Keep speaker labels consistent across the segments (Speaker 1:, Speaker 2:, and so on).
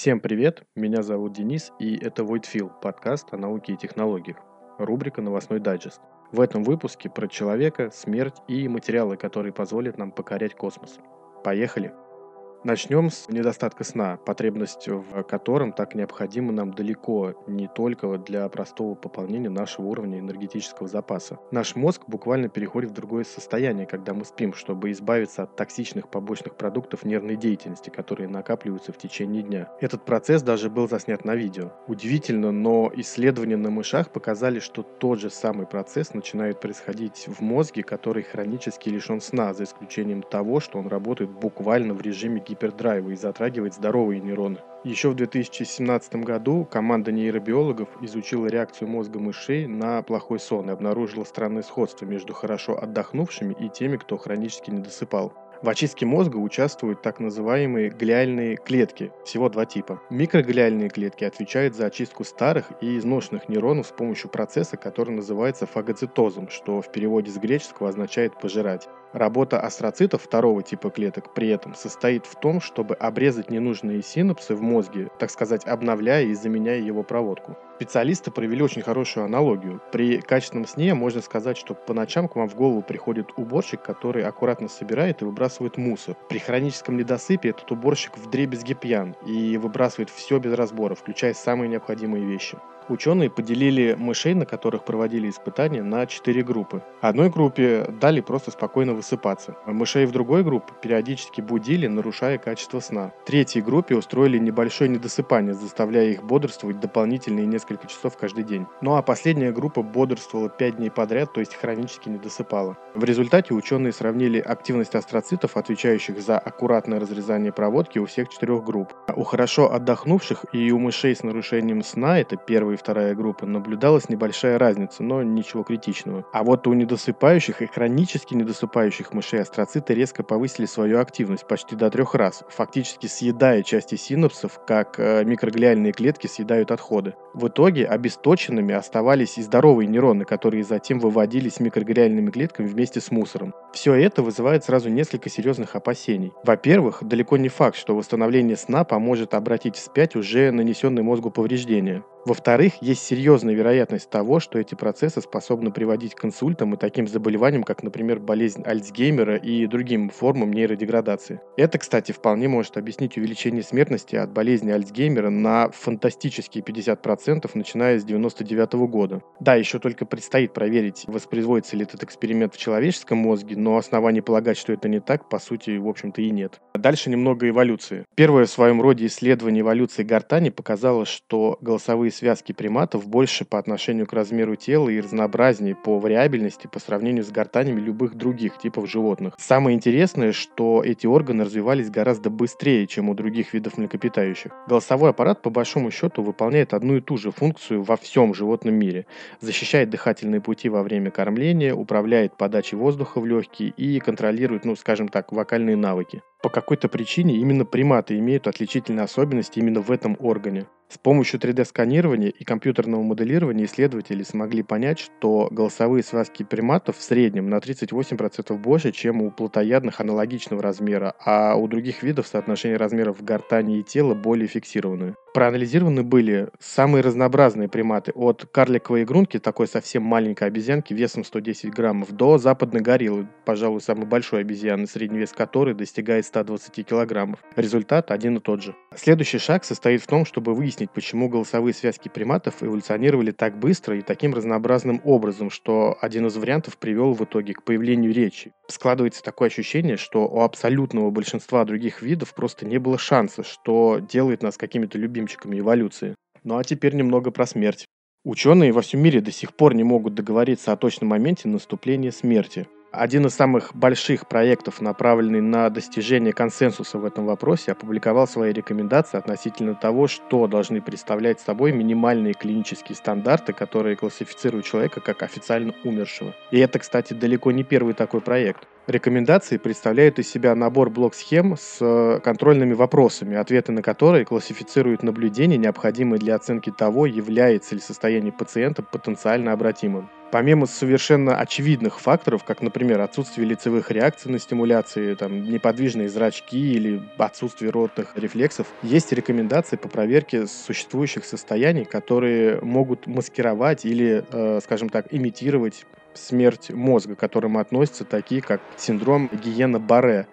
Speaker 1: Всем привет, меня зовут Денис, и это Voidfield, подкаст о науке и технологиях, рубрика «Новостной дайджест». В этом выпуске про человека, смерть и материалы, которые позволят нам покорять космос. Поехали! Начнем с недостатка сна, потребность в котором так необходима нам далеко не только для простого пополнения нашего уровня энергетического запаса. Наш мозг буквально переходит в другое состояние, когда мы спим, чтобы избавиться от токсичных побочных продуктов нервной деятельности, которые накапливаются в течение дня. Этот процесс даже был заснят на видео. Удивительно, но исследования на мышах показали, что тот же самый процесс начинает происходить в мозге, который хронически лишен сна, за исключением того, что он работает буквально в режиме гипердрайва и затрагивает здоровые нейроны. Еще в 2017 году команда нейробиологов изучила реакцию мозга мышей на плохой сон и обнаружила странное сходство между хорошо отдохнувшими и теми, кто хронически не досыпал. В очистке мозга участвуют так называемые глиальные клетки, всего два типа. Микроглиальные клетки отвечают за очистку старых и изношенных нейронов с помощью процесса, который называется фагоцитозом, что в переводе с греческого означает «пожирать». Работа астроцитов второго типа клеток при этом состоит в том, чтобы обрезать ненужные синапсы в мозге, так сказать, обновляя и заменяя его проводку. Специалисты провели очень хорошую аналогию. При качественном сне можно сказать, что по ночам к вам в голову приходит уборщик, который аккуратно собирает и выбрасывает мусор. При хроническом недосыпе этот уборщик в дребезге пьян и выбрасывает все без разбора, включая самые необходимые вещи. Ученые поделили мышей, на которых проводили испытания, на четыре группы. Одной группе дали просто спокойно высыпаться. Мышей в другой группе периодически будили, нарушая качество сна. Третьей группе устроили небольшое недосыпание, заставляя их бодрствовать дополнительные несколько часов каждый день. Ну а последняя группа бодрствовала 5 дней подряд, то есть хронически не досыпала. В результате ученые сравнили активность астроцитов, отвечающих за аккуратное разрезание проводки у всех четырех групп. У хорошо отдохнувших и у мышей с нарушением сна, это первый вторая группа, наблюдалась небольшая разница, но ничего критичного. А вот у недосыпающих и хронически недосыпающих мышей астроциты резко повысили свою активность почти до трех раз, фактически съедая части синапсов, как э, микроглиальные клетки съедают отходы. В итоге обесточенными оставались и здоровые нейроны, которые затем выводились микроглиальными клетками вместе с мусором. Все это вызывает сразу несколько серьезных опасений. Во-первых, далеко не факт, что восстановление сна поможет обратить вспять уже нанесенные мозгу повреждения. Во-вторых, есть серьезная вероятность того, что эти процессы способны приводить к инсультам и таким заболеваниям, как, например, болезнь Альцгеймера и другим формам нейродеградации. Это, кстати, вполне может объяснить увеличение смертности от болезни Альцгеймера на фантастические 50%, начиная с 1999 года. Да, еще только предстоит проверить, воспроизводится ли этот эксперимент в человеческом мозге, но оснований полагать, что это не так, по сути, в общем-то и нет. Дальше немного эволюции. Первое в своем роде исследование эволюции гортани показало, что голосовые Голосовые связки приматов больше по отношению к размеру тела и разнообразнее по вариабельности по сравнению с гортанями любых других типов животных. Самое интересное, что эти органы развивались гораздо быстрее, чем у других видов млекопитающих. Голосовой аппарат по большому счету выполняет одну и ту же функцию во всем животном мире. Защищает дыхательные пути во время кормления, управляет подачей воздуха в легкие и контролирует, ну скажем так, вокальные навыки. По какой-то причине именно приматы имеют отличительные особенности именно в этом органе. С помощью 3D-сканирования и компьютерного моделирования исследователи смогли понять, что голосовые связки приматов в среднем на 38% больше, чем у плотоядных аналогичного размера, а у других видов соотношение размеров гортани и тела более фиксированное. Проанализированы были самые разнообразные приматы, от карликовой игрунки, такой совсем маленькой обезьянки весом 110 граммов, до западной гориллы, пожалуй, самой большой обезьяны, средний вес которой достигает 120 килограммов. Результат один и тот же. Следующий шаг состоит в том, чтобы выяснить, почему голосовые связки приматов эволюционировали так быстро и таким разнообразным образом, что один из вариантов привел в итоге к появлению речи. Складывается такое ощущение, что у абсолютного большинства других видов просто не было шанса, что делает нас какими-то любимыми любимчиками эволюции. Ну а теперь немного про смерть. Ученые во всем мире до сих пор не могут договориться о точном моменте наступления смерти. Один из самых больших проектов, направленный на достижение консенсуса в этом вопросе, опубликовал свои рекомендации относительно того, что должны представлять собой минимальные клинические стандарты, которые классифицируют человека как официально умершего. И это, кстати, далеко не первый такой проект. Рекомендации представляют из себя набор блок-схем с э, контрольными вопросами, ответы на которые классифицируют наблюдения, необходимые для оценки того, является ли состояние пациента потенциально обратимым. Помимо совершенно очевидных факторов, как, например, отсутствие лицевых реакций на стимуляции, там, неподвижные зрачки или отсутствие ротных рефлексов, есть рекомендации по проверке существующих состояний, которые могут маскировать или, э, скажем так, имитировать смерть мозга, к которым относятся такие, как синдром Гиена-Барре,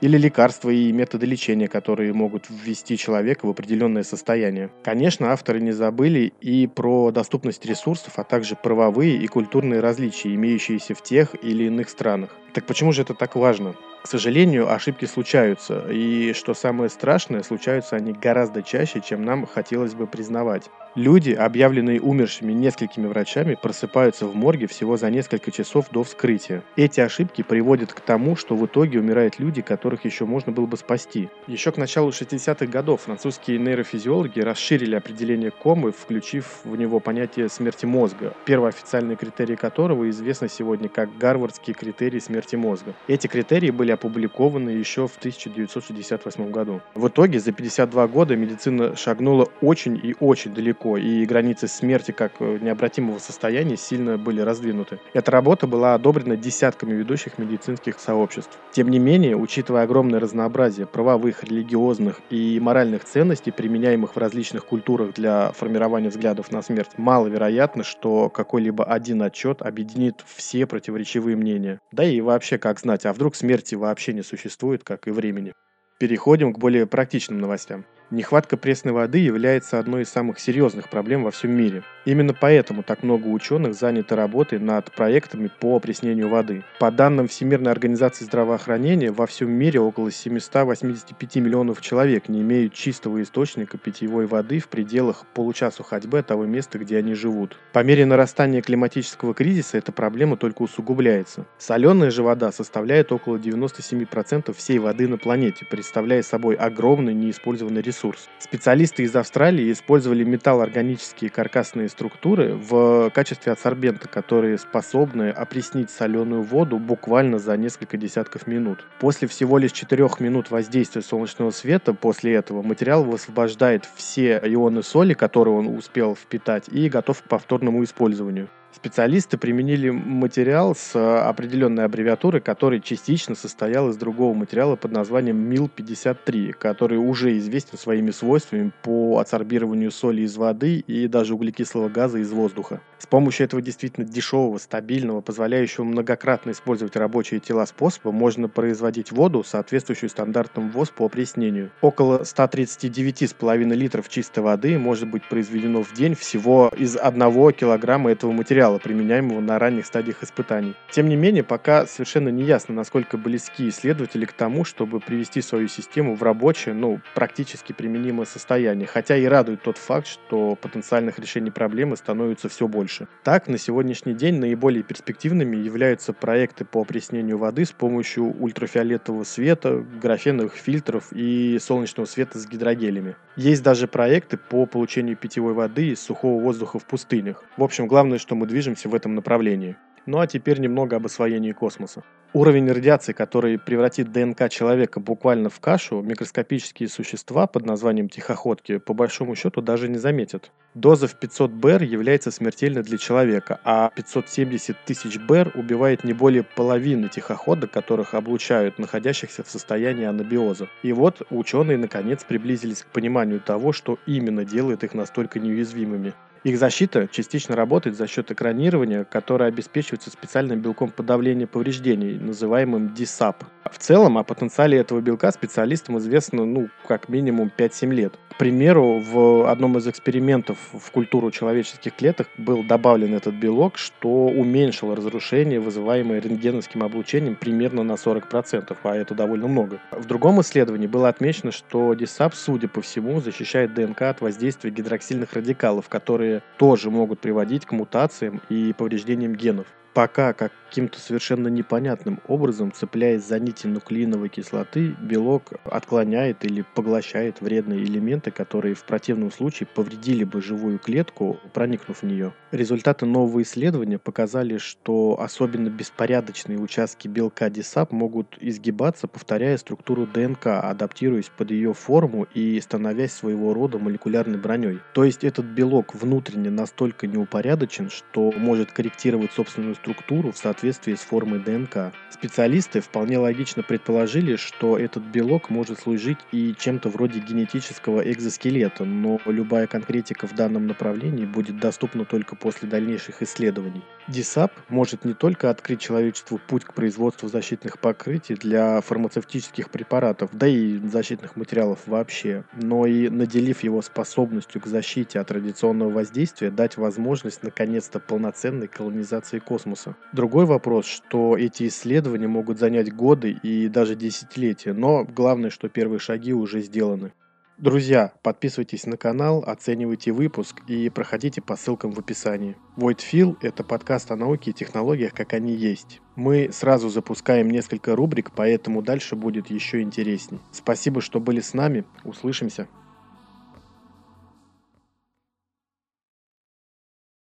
Speaker 1: или лекарства и методы лечения, которые могут ввести человека в определенное состояние. Конечно, авторы не забыли и про доступность ресурсов, а также правовые и культурные различия, имеющиеся в тех или иных странах. Так почему же это так важно? К сожалению, ошибки случаются, и что самое страшное, случаются они гораздо чаще, чем нам хотелось бы признавать. Люди, объявленные умершими несколькими врачами, просыпаются в морге всего за несколько часов до вскрытия. Эти ошибки приводят к тому, что в итоге умирают люди, которых еще можно было бы спасти. Еще к началу 60-х годов французские нейрофизиологи расширили определение комы, включив в него понятие смерти мозга, первый официальный критерий которого известно сегодня как гарвардский критерий смерти мозга. Эти критерии были опубликованы еще в 1968 году. В итоге за 52 года медицина шагнула очень и очень далеко и границы смерти как э, необратимого состояния сильно были раздвинуты. Эта работа была одобрена десятками ведущих медицинских сообществ. Тем не менее, учитывая огромное разнообразие правовых, религиозных и моральных ценностей, применяемых в различных культурах для формирования взглядов на смерть, маловероятно, что какой-либо один отчет объединит все противоречивые мнения. Да и вообще, как знать, а вдруг смерти вообще не существует, как и времени. Переходим к более практичным новостям. Нехватка пресной воды является одной из самых серьезных проблем во всем мире. Именно поэтому так много ученых заняты работой над проектами по опреснению воды. По данным Всемирной организации здравоохранения, во всем мире около 785 миллионов человек не имеют чистого источника питьевой воды в пределах получасу ходьбы от того места, где они живут. По мере нарастания климатического кризиса эта проблема только усугубляется. Соленая же вода составляет около 97% всей воды на планете, представляя собой огромный неиспользованный ресурс ресурс. Специалисты из Австралии использовали металлоорганические каркасные структуры в качестве адсорбента, которые способны опреснить соленую воду буквально за несколько десятков минут. После всего лишь 4 минут воздействия солнечного света после этого материал высвобождает все ионы соли, которые он успел впитать, и готов к повторному использованию. Специалисты применили материал с определенной аббревиатурой, который частично состоял из другого материала под названием МИЛ-53, который уже известен своими свойствами по адсорбированию соли из воды и даже углекислого газа из воздуха. С помощью этого действительно дешевого, стабильного, позволяющего многократно использовать рабочие тела способа можно производить воду, соответствующую стандартам ВОЗ по опреснению. Около 139,5 литров чистой воды может быть произведено в день всего из 1 килограмма этого материала, применяемого на ранних стадиях испытаний. Тем не менее, пока совершенно не ясно, насколько близки исследователи к тому, чтобы привести свою систему в рабочее, ну, практически применимое состояние. Хотя и радует тот факт, что потенциальных решений проблемы становится все больше. Так, на сегодняшний день наиболее перспективными являются проекты по опреснению воды с помощью ультрафиолетового света, графеновых фильтров и солнечного света с гидрогелями. Есть даже проекты по получению питьевой воды из сухого воздуха в пустынях. В общем, главное, что мы движемся в этом направлении. Ну а теперь немного об освоении космоса. Уровень радиации, который превратит ДНК человека буквально в кашу, микроскопические существа под названием тихоходки по большому счету даже не заметят. Доза в 500 БР является смертельной для человека, а 570 тысяч БР убивает не более половины тихоходок, которых облучают находящихся в состоянии анабиоза. И вот ученые наконец приблизились к пониманию того, что именно делает их настолько неуязвимыми. Их защита частично работает за счет экранирования, которое обеспечивается специальным белком подавления повреждений, называемым DSAP. В целом, о потенциале этого белка специалистам известно ну, как минимум 5-7 лет. К примеру, в одном из экспериментов в культуру человеческих клеток был добавлен этот белок, что уменьшило разрушение, вызываемое рентгеновским облучением, примерно на 40%, а это довольно много. В другом исследовании было отмечено, что DSAP, судя по всему, защищает ДНК от воздействия гидроксильных радикалов, которые тоже могут приводить к мутациям и повреждениям генов. Пока каким-то совершенно непонятным образом, цепляясь за нити нуклеиновой кислоты, белок отклоняет или поглощает вредные элементы, которые в противном случае повредили бы живую клетку, проникнув в нее. Результаты нового исследования показали, что особенно беспорядочные участки белка DSAP могут изгибаться, повторяя структуру ДНК, адаптируясь под ее форму и становясь своего рода молекулярной броней. То есть этот белок внутренне настолько неупорядочен, что может корректировать собственную структуру в соответствии с формой ДНК. Специалисты вполне логично предположили, что этот белок может служить и чем-то вроде генетического экзоскелета, но любая конкретика в данном направлении будет доступна только после дальнейших исследований. DISAP может не только открыть человечеству путь к производству защитных покрытий для фармацевтических препаратов, да и защитных материалов вообще, но и наделив его способностью к защите от радиационного воздействия, дать возможность наконец-то полноценной колонизации космоса. Другой вопрос, что эти исследования могут занять годы и даже десятилетия, но главное, что первые шаги уже сделаны. Друзья, подписывайтесь на канал, оценивайте выпуск и проходите по ссылкам в описании. Voidfill – это подкаст о науке и технологиях, как они есть. Мы сразу запускаем несколько рубрик, поэтому дальше будет еще интересней. Спасибо, что были с нами. Услышимся.